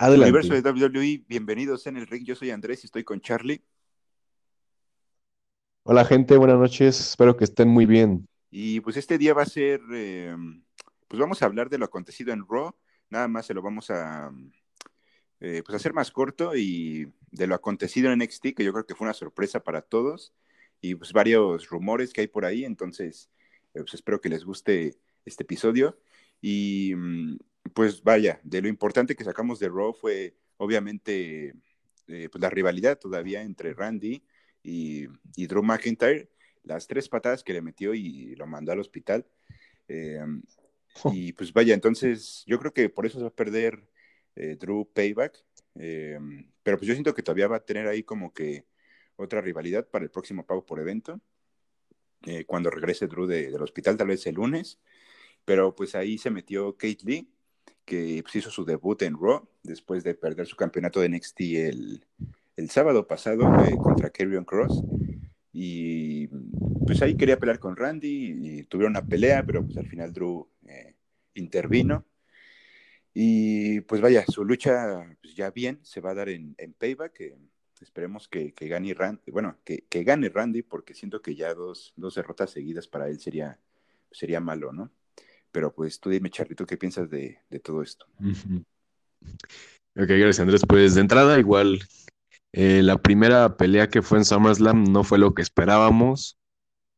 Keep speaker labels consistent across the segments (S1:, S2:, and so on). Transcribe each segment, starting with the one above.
S1: Universo de WWE, bienvenidos en el ring. Yo soy Andrés y estoy con Charlie.
S2: Hola gente, buenas noches. Espero que estén muy bien.
S1: Y pues este día va a ser, eh, pues vamos a hablar de lo acontecido en Raw. Nada más se lo vamos a, eh, pues hacer más corto y de lo acontecido en NXT, que yo creo que fue una sorpresa para todos. Y pues varios rumores que hay por ahí. Entonces, eh, pues espero que les guste este episodio. Y mm, pues vaya, de lo importante que sacamos de Raw fue obviamente eh, pues la rivalidad todavía entre Randy y, Drew McIntyre, las tres patadas que le metió y lo mandó al hospital. Eh, oh. Y pues vaya, entonces yo creo que por eso se va a perder eh, Drew Payback, pero pues yo siento que todavía va a tener ahí como que otra rivalidad para el próximo pago por evento, cuando regrese Drew del hospital, tal vez el lunes, pero pues ahí se metió Kate Lee que pues, hizo su debut en Raw después de perder su campeonato de NXT el, sábado pasado eh, contra Karrion Cross. Y pues ahí quería pelear con Randy y tuvieron una pelea, pero pues al final Drew eh, intervino. Y pues vaya, su lucha pues, ya bien se va a dar en, Payback. esperemos que, gane Randy, bueno, que, gane Randy, porque siento que ya dos, dos derrotas seguidas para él sería, sería malo, ¿no? Pero pues tú dime, Charlito, ¿qué piensas de, todo esto?
S2: Ok, gracias Andrés. Pues de entrada, igual, eh, la primera pelea que fue en SummerSlam no fue lo que esperábamos.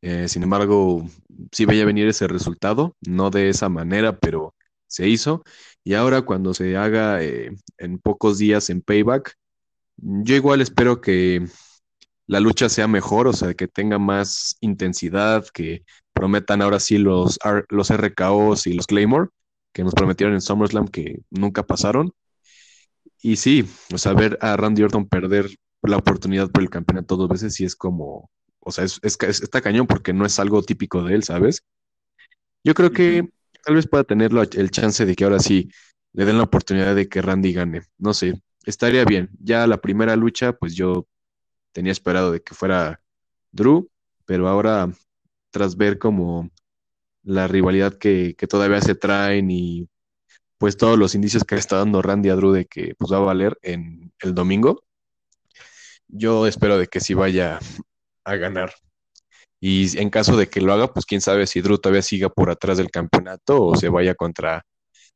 S2: Eh, sin embargo, sí veía venir ese resultado, no de esa manera, pero se hizo. Y ahora cuando se haga eh, en pocos días en Payback, yo igual espero que la lucha sea mejor, o sea, que tenga más intensidad, que prometan ahora sí los, los RKOs y los Claymore, que nos prometieron en SummerSlam que nunca pasaron. Y sí, o sea, ver a Randy Orton perder la oportunidad por el campeonato dos veces sí es como, o sea, es, está cañón porque no es algo típico de él, ¿sabes? Yo creo que tal vez pueda tener el chance de que ahora sí le den la oportunidad de que Randy gane. No sé, estaría bien. Ya la primera lucha, pues yo tenía esperado de que fuera Drew, pero ahora tras ver como la rivalidad que, todavía se traen y pues todos los indicios que está dando Randy a Drew de que pues va a valer en el domingo, yo espero de que sí vaya a ganar. Y en caso de que lo haga, pues quién sabe si Drew todavía siga por atrás del campeonato o se vaya contra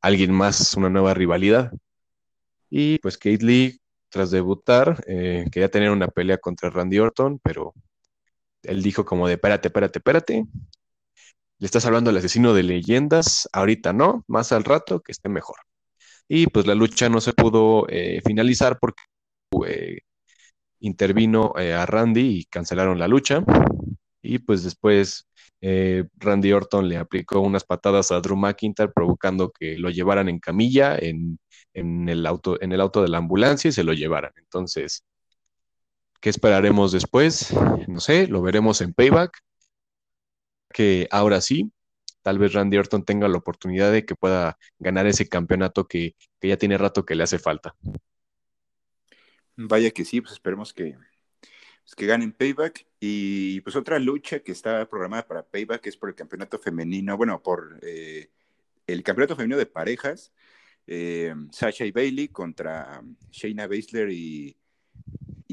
S2: alguien más, una nueva rivalidad. Y pues Kate Lee, tras debutar, eh, quería tener una pelea contra Randy Orton, pero él dijo como de, espérate, espérate, espérate. Le estás hablando al asesino de leyendas, ahorita no, más al rato que esté mejor. Y pues la lucha no se pudo eh, finalizar porque eh, intervino eh, a Randy y cancelaron la lucha. Y pues después Randy Orton le aplicó unas patadas a Drew McIntyre provocando que lo llevaran en camilla en, en, el auto, en el auto de la ambulancia y se lo llevaran. Entonces, ¿Qué esperaremos después? No sé, lo veremos en Payback. Que ahora sí, tal vez Randy Orton tenga la oportunidad de que pueda ganar ese campeonato que, ya tiene rato que le hace falta.
S1: Vaya que sí, pues esperemos que, pues que ganen Payback. Y pues otra lucha que está programada para Payback es por el campeonato femenino, bueno, por eh, el campeonato femenino de parejas. Eh, Sasha y Bailey contra Shayna Baszler y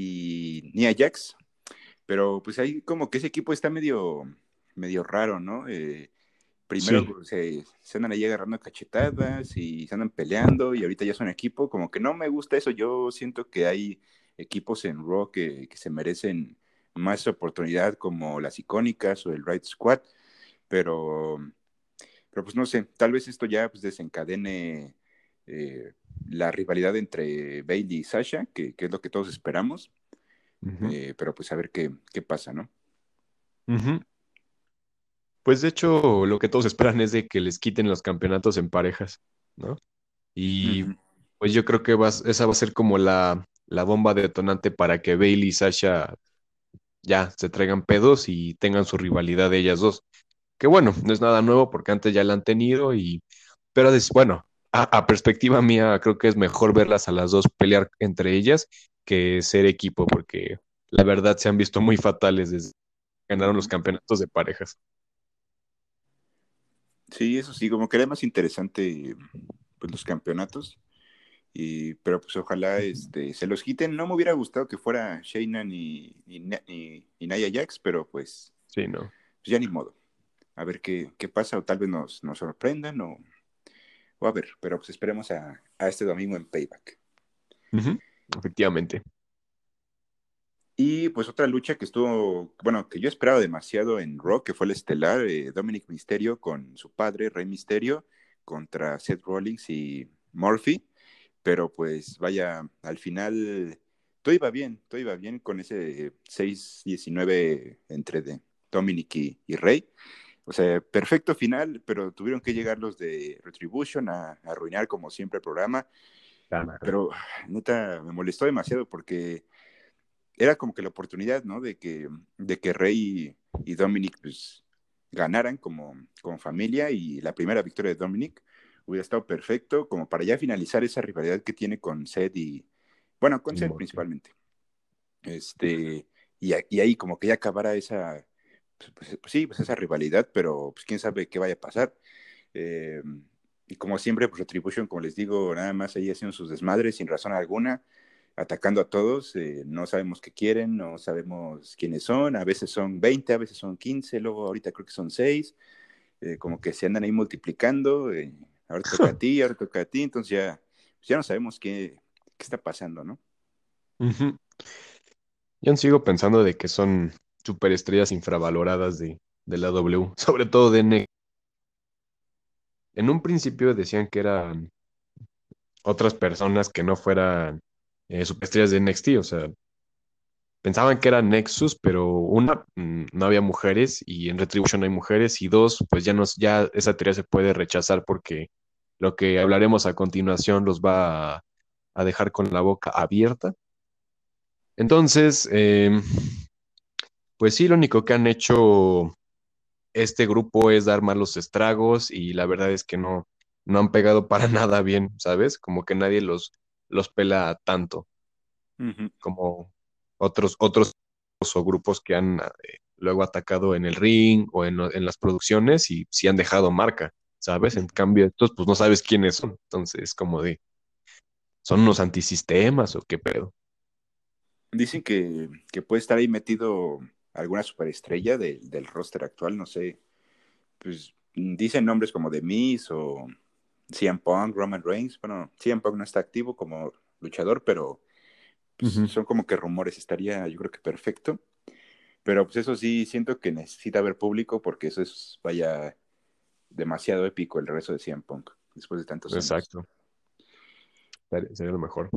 S1: y Nia Jax. Pero pues ahí como que ese equipo está medio, medio raro, ¿no? Eh, primero se, andan ahí agarrando cachetadas y se andan peleando y ahorita ya son equipo. Como que no me gusta eso. Yo siento que hay equipos en Raw que, se merecen más oportunidad como las icónicas o el Right Squad. Pero, pero pues no sé, tal vez esto ya pues, desencadene eh, la rivalidad entre Bailey y Sasha, que, es lo que todos esperamos. Eh, pero pues a ver qué, pasa, ¿no?
S2: Pues de hecho, lo que todos esperan es de que les quiten los campeonatos en parejas, ¿no? Y pues yo creo que esa va a ser como la, la bomba detonante para que Bailey y Sasha ya se traigan pedos y tengan su rivalidad de ellas dos. Que bueno, no es nada nuevo porque antes ya la han tenido y, pero bueno, a, perspectiva mía, creo que es mejor verlas a las dos pelear entre ellas que ser equipo, porque la verdad se han visto muy fatales desde que ganaron los campeonatos de parejas.
S1: Sí, eso sí, como que era más interesante pues, los campeonatos. Y, pero pues ojalá este, se los quiten. No me hubiera gustado que fuera Shayna ni, ni, ni, Naya Jax, pero pues,
S2: sí, no.
S1: Pues ya ni modo. A ver qué, qué pasa, o tal vez nos, nos sorprendan, o, o, a ver, pero pues esperemos a, a este domingo en Payback.
S2: Efectivamente.
S1: Y pues otra lucha que estuvo, bueno, que yo esperaba demasiado en Raw, que fue el estelar, eh, Dominic Misterio con su padre, Rey Misterio, contra Seth Rollins y Murphy. Pero pues vaya, al final todo iba bien, todo iba bien con ese 6-19 entre de Dominic y, Rey. O sea, perfecto final, pero tuvieron que llegar los de Retribution a, arruinar como siempre el programa. Pero neta, me molestó demasiado porque era como que la oportunidad, ¿no? De que, de que Rey y, Dominic pues, ganaran como, como familia y la primera victoria de Dominic hubiera estado perfecto como para ya finalizar esa rivalidad que tiene con Seth y, bueno, con Seth principalmente. Este, y, y, ahí como que ya acabara esa, pues, pues, sí, pues esa rivalidad, pero pues quién sabe qué vaya a pasar. Eh, y como siempre, pues Retribution, como les digo, nada más ahí haciendo sus desmadres sin razón alguna atacando a todos, eh, no sabemos qué quieren, no sabemos quiénes son, a veces son 20, a veces son 15, luego ahorita creo que son 6, eh, como que se andan ahí multiplicando, eh, ahora toca a ti, ahora toca a ti, entonces ya, pues ya no sabemos qué, qué está pasando, ¿no?
S2: Yo sigo pensando de que son superestrellas infravaloradas de, de la W, sobre todo de N. En un principio decían que eran otras personas que no fueran eh, superestrellas de NXT, o sea, pensaban que era Nexus, pero una, mm, no había mujeres y en Retribution hay mujeres y dos, pues ya, nos, ya esa teoría se puede rechazar porque lo que hablaremos a continuación los va a, dejar con la boca abierta. Entonces, em, pues sí, lo único que han hecho este grupo es dar malos estragos y la verdad es que no, no han pegado para nada bien, ¿sabes? Como que nadie los, los pela tanto como otros, otros o grupos que han eh, luego atacado en el ring o en, las producciones y sí han dejado marca, ¿sabes? En cambio, estos pues no sabes quiénes son, entonces como de, ¿son unos antisistemas o qué pedo?
S1: Dicen que, puede estar ahí metido alguna superestrella del roster actual, no sé, pues dicen nombres como de Miz o CM Punk, Roman Reigns. Bueno, CM Punk no está activo como luchador, pero pues, son como que rumores. Estaría, yo creo que perfecto. Pero pues eso sí, siento que necesita ver público porque eso es, vaya, demasiado épico el regreso de CM Punk después de tantos
S2: años. Exacto. Sería lo mejor.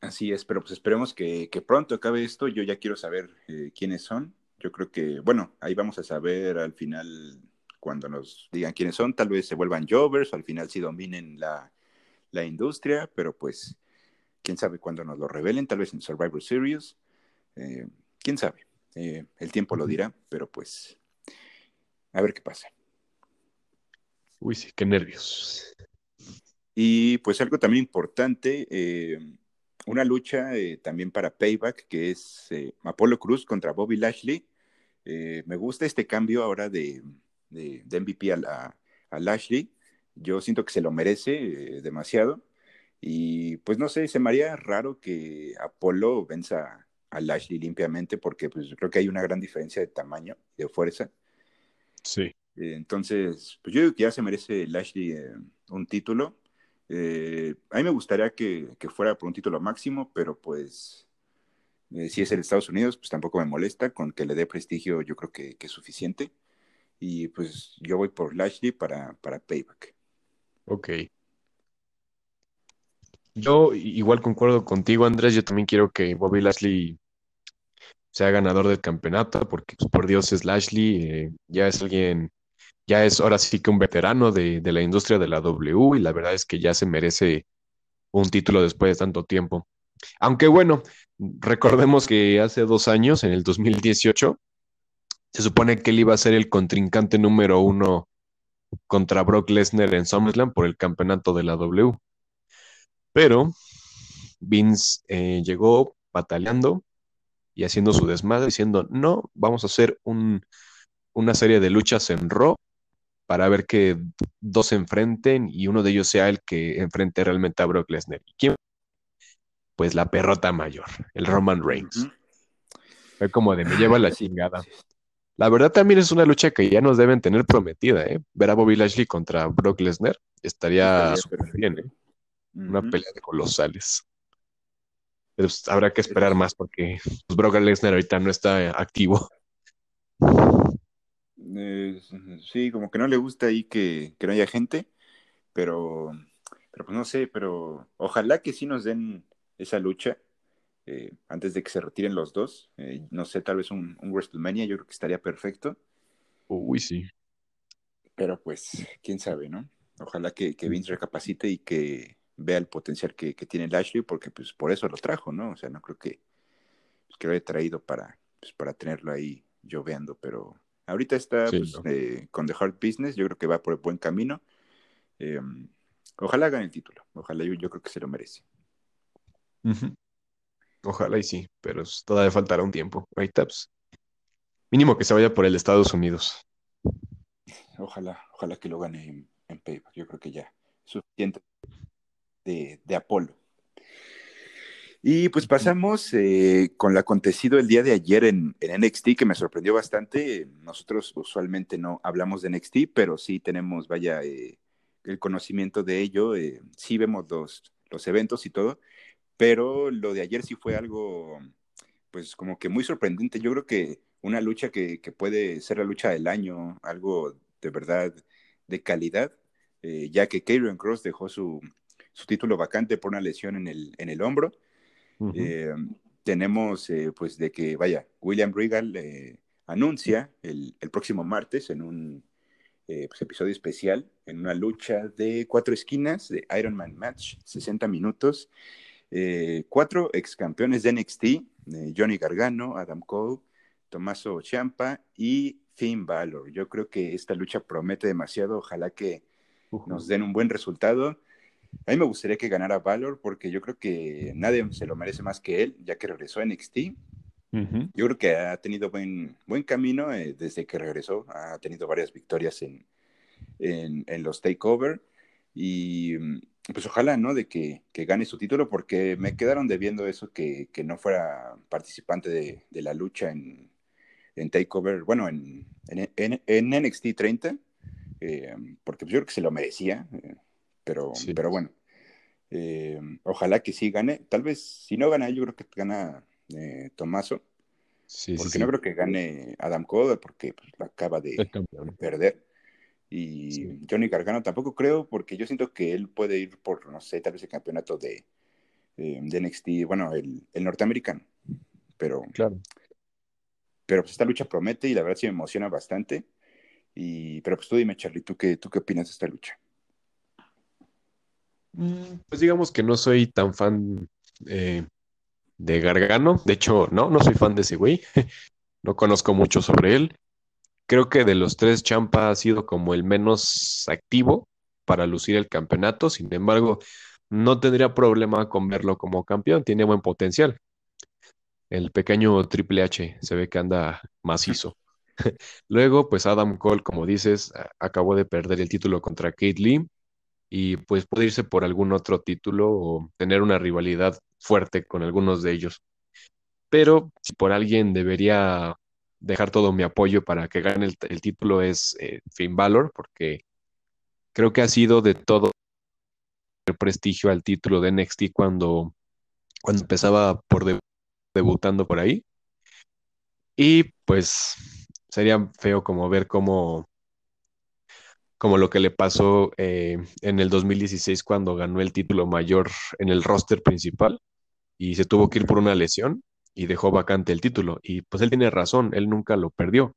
S1: Así es, pero pues esperemos que, pronto acabe esto. Yo ya quiero saber eh, quiénes son. Yo creo que, bueno, ahí vamos a saber al final cuando nos digan quiénes son, tal vez se vuelvan jovers o al final sí dominen la, industria, pero pues quién sabe cuándo nos lo revelen, tal vez en Survivor Series, eh, quién sabe, eh, el tiempo lo dirá, pero pues a ver qué pasa.
S2: Uy, sí, qué nervios.
S1: Y pues algo también importante, eh, una lucha también para Payback, que es Apolo Cruz contra Bobby Lashley. me gusta este cambio ahora de, de, MVP a, Lashley. Yo siento que se lo merece eh, demasiado. Y pues no sé, se me haría raro que Apolo venza a Lashley limpiamente porque pues creo que hay una gran diferencia de tamaño y de fuerza.
S2: Sí.
S1: Eh, entonces, pues yo digo que ya se merece Lashley eh, un título. A mí me gustaría que, fuera por un título máximo, pero pues si es el Estados Unidos, pues tampoco me molesta. Con que le dé prestigio, yo creo que, que es suficiente. Y pues yo voy por Lashley para, para Payback.
S2: Ok. Yo igual concuerdo contigo, Andrés. Yo también quiero que Bobby Lashley sea ganador del campeonato, porque pues, por Dios es Lashley, eh, ya es alguien, ya es ahora sí que un veterano de, de, la industria de la W y la verdad es que ya se merece un título después de tanto tiempo. Aunque bueno, recordemos que hace dos años, en el 2018, se supone que él iba a ser el contrincante número uno contra Brock Lesnar en SummerSlam por el campeonato de la W. Pero Vince eh, llegó bataleando y haciendo su desmadre, diciendo, no, vamos a hacer una serie de luchas en Raw para ver que dos se enfrenten y uno de ellos sea el que enfrente realmente a Brock Lesnar. quién? Pues la perrota mayor, el Roman Reigns. Fue como de me lleva la chingada. La verdad también es una lucha que ya nos deben tener prometida, ¿eh? Ver a Bobby Lashley contra Brock Lesnar estaría súper bien, ¿eh? Una pelea de colosales. Pero pues, habrá que esperar más porque pues, Brock Lesnar ahorita no está activo.
S1: Eh, sí, como que no le gusta ahí que, no haya gente, pero, pero pues no sé, pero ojalá que sí nos den esa lucha eh, antes de que se retiren los dos. Eh, no sé, tal vez un, un, WrestleMania, yo creo que estaría perfecto.
S2: Uy, sí.
S1: Pero pues, quién sabe, ¿no? Ojalá que, que Vince recapacite y que vea el potencial que, tiene Lashley, porque pues por eso lo trajo, ¿no? O sea, no creo que, pues, que lo haya traído para, pues, para tenerlo ahí lloveando, pero ahorita está pues, eh, con The Hard Business, yo creo que va por el buen camino. Em, ojalá gane el título, ojalá yo, creo que se lo merece.
S2: Ojalá y sí, pero todavía faltará un tiempo. Ahorita, pues, mínimo que se vaya por el Estados Unidos.
S1: Ojalá, ojalá que lo gane en, en Payback. Yo creo que ya suficiente de, de Apolo. Y pues pasamos eh, con lo acontecido el día de ayer en, en, NXT, que me sorprendió bastante. Nosotros usualmente no hablamos de NXT, pero sí tenemos, vaya, eh, el conocimiento de ello. Eh, sí vemos los, los eventos y todo, pero lo de ayer sí fue algo, pues como que muy sorprendente. Yo creo que una lucha que, que puede ser la lucha del año, algo de verdad de calidad, ya que Karen Cross dejó su, su título vacante por una lesión en el, en el hombro. Eh, tenemos, eh, pues, de que, vaya, William Regal eh, anuncia el, próximo martes en un pues, episodio especial, en una lucha de cuatro esquinas de Iron Man Match, 60 minutos. cuatro ex campeones de NXT, Johnny Gargano, Adam Cole, Tommaso Ciampa y Finn Balor. Yo creo que esta lucha promete demasiado. Ojalá que nos den un buen resultado. A mí me gustaría que ganara Valor porque yo creo que nadie se lo merece más que él, ya que regresó a NXT. Yo creo que ha tenido buen, buen camino eh, desde que regresó. Ha tenido varias victorias en, en, los takeover. Y pues ojalá, ¿no? De que, que, gane su título porque me quedaron debiendo eso, que, que no fuera participante de, de la lucha en, en takeover, bueno, en, en, en NXT 30, eh, porque pues yo creo que se lo merecía. Pero, pero bueno, eh, ojalá que sí gane. Tal vez, si no gana, yo creo que gana eh, Tomaso. Sí, porque no creo que gane Adam Cole, porque pues, acaba de perder. Y Johnny Gargano tampoco creo, porque yo siento que él puede ir por, no sé, tal vez el campeonato de, eh, de NXT, bueno, el, el, norteamericano. Pero,
S2: claro.
S1: pero pues esta lucha promete y la verdad sí me emociona bastante. Y, pero pues tú dime, Charlie, ¿tú qué, tú qué opinas de esta lucha?
S2: Mm, pues digamos que no soy tan fan eh, de Gargano. De hecho, no, no soy fan de ese güey. no conozco mucho sobre él. Creo que de los tres, Champa ha sido como el menos activo para lucir el campeonato. Sin embargo, no tendría problema con verlo como campeón. Tiene buen potencial. El pequeño Triple H se ve que anda macizo. Luego, pues Adam Cole, como dices, acabó de perder el título contra Kate Lee y pues puede irse por algún otro título o tener una rivalidad fuerte con algunos de ellos. Pero si por alguien debería dejar todo mi apoyo para que gane el, título es eh, Finn Balor, porque creo que ha sido de todo el prestigio al título de NXT cuando, cuando empezaba por debutando por ahí. Y pues sería feo como ver cómo como lo que le pasó eh, en el 2016 cuando ganó el título mayor en el roster principal y se tuvo que ir por una lesión y dejó vacante el título. Y pues él tiene razón, él nunca lo perdió,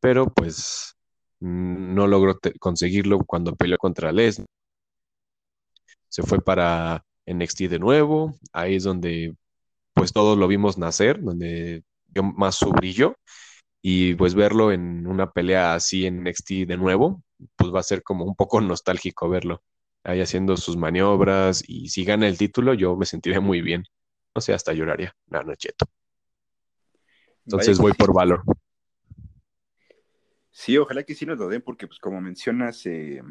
S2: pero pues no logró conseguirlo cuando peleó contra Les. Se fue para NXT de nuevo, ahí es donde pues todos lo vimos nacer, donde dio más su brillo y pues verlo en una pelea así en NXT de nuevo, pues va a ser como un poco nostálgico verlo ahí haciendo sus maniobras y si gana el título yo me sentiré muy bien. No sé, hasta lloraría. No, no cheto. Entonces voy por valor.
S1: Sí, ojalá que sí nos lo den, porque pues como mencionas, eh,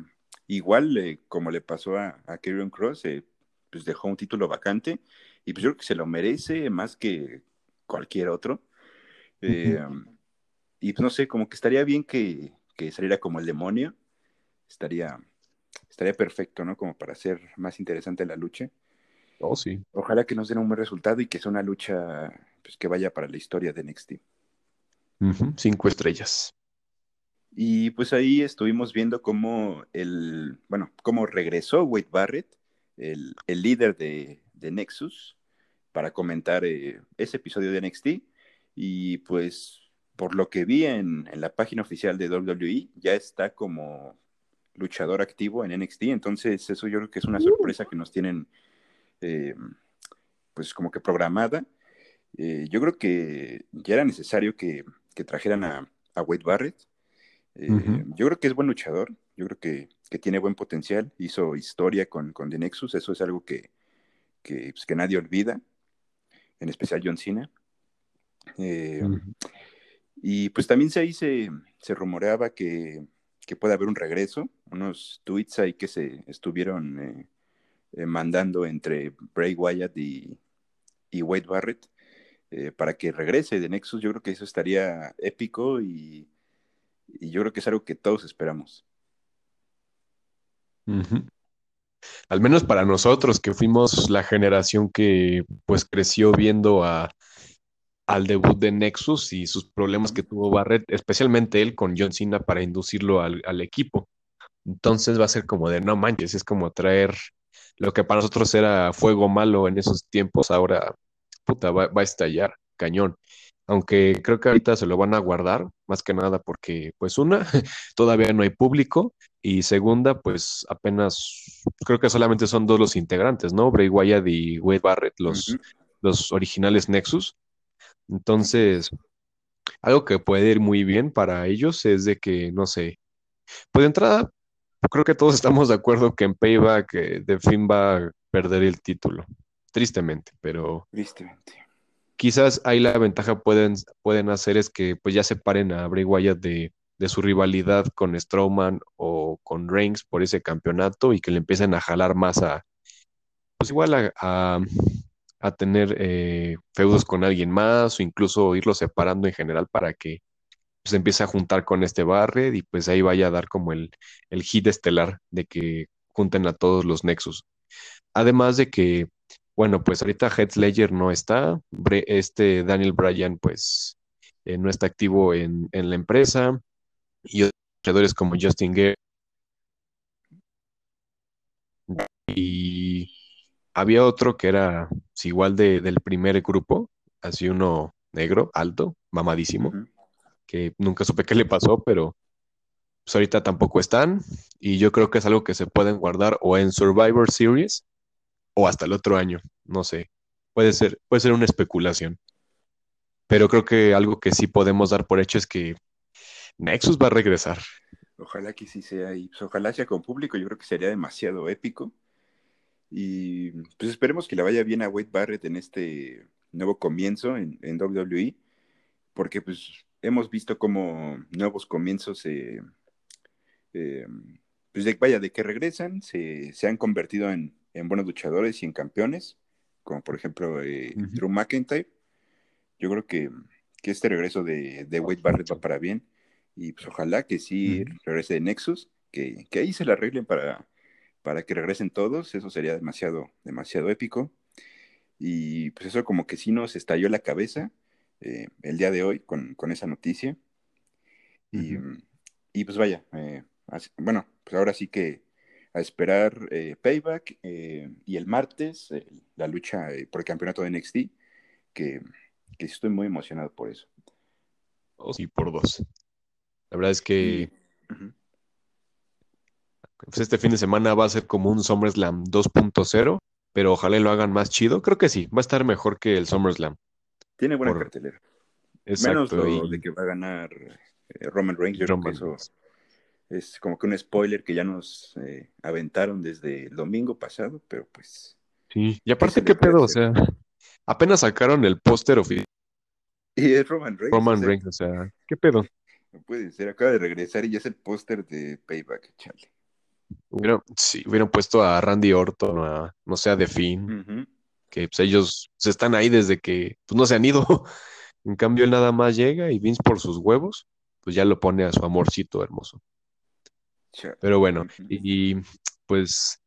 S1: igual eh, como le pasó a, a Cross, eh, pues dejó un título vacante y pues yo creo que se lo merece más que cualquier otro. Y pues no sé, como que estaría bien que, que, saliera como el demonio, estaría, estaría perfecto, ¿no? Como para hacer más interesante la lucha.
S2: Oh, sí.
S1: Ojalá que nos den un buen resultado y que sea una lucha pues, que vaya para la historia de NXT.
S2: Cinco estrellas.
S1: Y pues ahí estuvimos viendo cómo el, bueno, cómo regresó Wade Barrett, el, líder de, Nexus, para comentar eh, ese episodio de NXT. Y pues por lo que vi en, la página oficial de WWE, ya está como luchador activo en NXT. Entonces eso yo creo que es una uh. sorpresa que nos tienen eh, pues como que programada. Eh, yo creo que ya era necesario que, trajeran a, a Wade Barrett eh, yo creo que es buen luchador, yo creo que, tiene buen potencial, hizo historia con, con The Nexus, eso es algo que, que, pues, nadie olvida, en especial John Cena. Eh, y pues también se, ahí se, rumoreaba que, puede haber un regreso, unos tweets ahí que se estuvieron eh, mandando entre Bray Wyatt y, Wade Barrett para que regrese de Nexus. Yo creo que eso estaría épico y y yo creo que es algo que todos esperamos.
S2: Al menos para nosotros, que fuimos la generación que pues creció viendo a, al debut de Nexus y sus problemas que tuvo Barrett, especialmente él con John Cena para inducirlo al, equipo. Entonces va a ser como de no manches, es como traer lo que para nosotros era fuego malo en esos tiempos, ahora puta, va a estallar, cañón aunque creo que ahorita se lo van a guardar, más que nada porque, pues una, todavía no hay público y segunda, pues apenas, creo que solamente son dos los integrantes, ¿no? Bray Wyatt y Wade Barrett, los, los originales Nexus. Entonces, algo que puede ir muy bien para ellos es de que, no sé, pues de entrada, creo que todos estamos de acuerdo que en Payback eh, de fin va a perder el título, tristemente, pero...
S1: Tristemente.
S2: quizás ahí la ventaja pueden, pueden hacer es que pues ya separen a Bray Wyatt de, su rivalidad con Strowman o con Reigns por ese campeonato y que le empiecen a jalar más a, pues igual a, tener eh, feudos con alguien más o incluso irlo separando en general para que pues empiece a juntar con este Barret y pues ahí vaya a dar como el, el hit estelar de que junten a todos los Nexus. Además de que bueno, pues ahorita Heath Ledger no está, este Daniel Bryan pues eh, no está activo en, la empresa y otros luchadores como Justin Gare y había otro que era pues, igual de, del primer grupo, así uno negro, alto, mamadísimo, que nunca supe qué le pasó, pero pues ahorita tampoco están y yo creo que es algo que se pueden guardar o en Survivor Series o hasta el otro año, no sé. Puede ser, puede ser una especulación. Pero creo que algo que sí podemos dar por hecho es que Nexus va a regresar.
S1: Ojalá que sí sea y pues, ojalá sea con público, yo creo que sería demasiado épico. Y pues esperemos que le vaya bien a Wade Barrett en este nuevo comienzo en, WWE, porque pues hemos visto como nuevos comienzos eh, eh, pues de, vaya, de que regresan, se, se han convertido en, en buenos luchadores y en campeones, como por ejemplo eh, Drew McIntyre. Yo creo que, este regreso de, de, Wade Barrett va para bien y pues ojalá que sí regrese de Nexus, que, ahí se la arreglen para, para que regresen todos, eso sería demasiado, demasiado épico. Y pues eso como que sí nos estalló la cabeza eh, el día de hoy con, esa noticia. y, pues vaya, eh, bueno, pues ahora sí que a esperar eh, Payback y el martes la lucha por el campeonato de NXT, que, estoy muy emocionado por eso.
S2: Oh, sí, por dos. La verdad es que pues este fin de semana va a ser como un SummerSlam 2.0, pero ojalá lo hagan más chido. Creo que sí, va a estar mejor que el SummerSlam.
S1: Tiene buena cartelera. Menos lo de que va a ganar Roman Reigns. Yo creo que eso es como que un spoiler que ya nos eh, aventaron desde el domingo pasado, pero pues.
S2: Sí, y aparte, ¿qué pedo? O sea, apenas sacaron el póster oficial.
S1: Y es Roman Reigns.
S2: Roman Reigns, o sea, ¿qué pedo?
S1: No puede ser, acaba de regresar y ya es el póster de Payback, chale.
S2: Hubieran, sí, hubieran puesto a Randy Orton, a, no sé, a The Finn, que pues, ellos se están ahí desde que pues, no se han ido. En cambio, él nada más llega y Vince por sus huevos, pues ya lo pone a su amorcito hermoso. Pero bueno, y pues,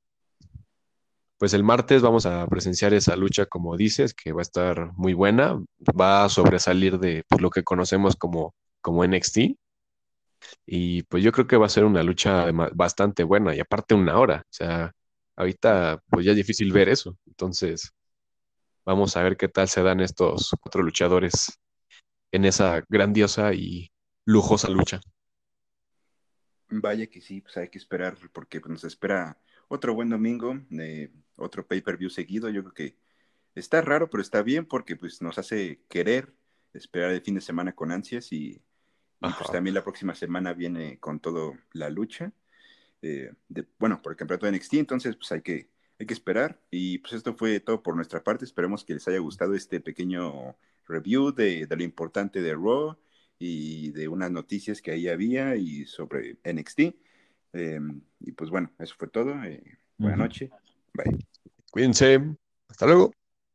S2: pues el martes vamos a presenciar esa lucha, como dices, que va a estar muy buena, va a sobresalir de pues, lo que conocemos como, como NXT. Y pues yo creo que va a ser una lucha bastante buena y aparte una hora. O sea, ahorita pues ya es difícil ver eso. Entonces, vamos a ver qué tal se dan estos cuatro luchadores en esa grandiosa y lujosa lucha.
S1: Vaya que sí, pues hay que esperar porque pues, nos espera otro buen domingo, de otro pay-per-view seguido. Yo creo que está raro, pero está bien porque pues nos hace querer esperar el fin de semana con ansias y, pues también la próxima semana viene con todo la lucha. Eh, de, bueno, por el campeonato de NXT, entonces pues hay que, hay que esperar. Y pues esto fue todo por nuestra parte. Esperemos que les haya gustado este pequeño review de, lo importante de Raw y de unas noticias que ahí había y sobre NXT. Em, y pues bueno, eso fue todo. Eh, buenas noches. Bye.
S2: Cuídense. Hasta luego.